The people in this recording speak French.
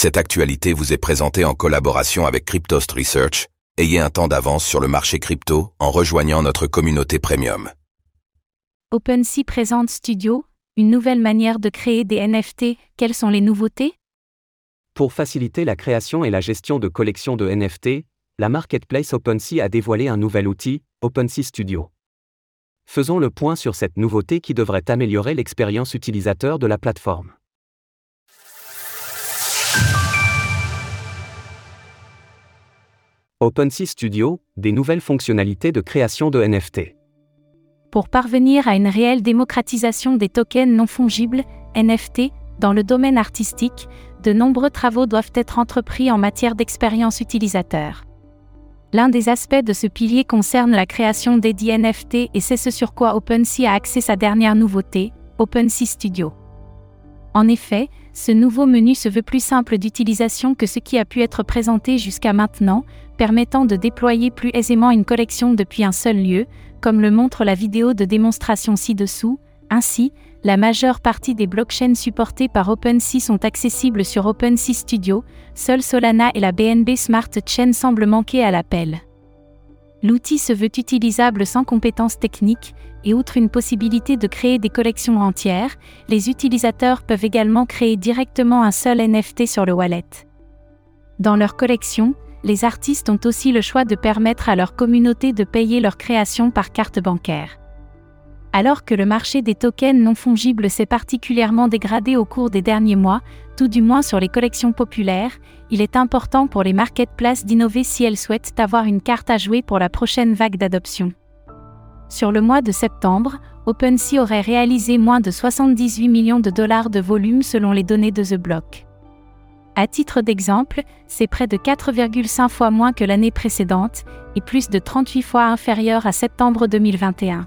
Cette actualité vous est présentée en collaboration avec Cryptost Research. Ayez un temps d'avance sur le marché crypto en rejoignant notre communauté premium. OpenSea présente Studio, une nouvelle manière de créer des NFT. Quelles sont les nouveautés? Pour faciliter la création et la gestion de collections de NFT, la marketplace OpenSea a dévoilé un nouvel outil, OpenSea Studio. Faisons le point sur cette nouveauté qui devrait améliorer l'expérience utilisateur de la plateforme. OpenSea Studio, des nouvelles fonctionnalités de création de NFT. Pour parvenir à une réelle démocratisation des tokens non fongibles, NFT, dans le domaine artistique, de nombreux travaux doivent être entrepris en matière d'expérience utilisateur. L'un des aspects de ce pilier concerne la création des NFT et c'est ce sur quoi OpenSea a axé sa dernière nouveauté, OpenSea Studio. En effet, ce nouveau menu se veut plus simple d'utilisation que ce qui a pu être présenté jusqu'à maintenant, permettant de déployer plus aisément une collection depuis un seul lieu, comme le montre la vidéo de démonstration ci-dessous. Ainsi, la majeure partie des blockchains supportées par OpenSea sont accessibles sur OpenSea Studio, seul Solana et la BNB Smart Chain semblent manquer à l'appel. L'outil se veut utilisable sans compétences techniques, et outre une possibilité de créer des collections entières, les utilisateurs peuvent également créer directement un seul NFT sur le wallet. Dans leur collection, les artistes ont aussi le choix de permettre à leur communauté de payer leur création par carte bancaire. Alors que le marché des tokens non fongibles s'est particulièrement dégradé au cours des derniers mois, tout du moins sur les collections populaires, il est important pour les marketplaces d'innover si elles souhaitent avoir une carte à jouer pour la prochaine vague d'adoption. Sur le mois de septembre, OpenSea aurait réalisé moins de 78 millions de dollars de volume selon les données de The Block. À titre d'exemple, c'est près de 4,5 fois moins que l'année précédente et plus de 38 fois inférieur à septembre 2021.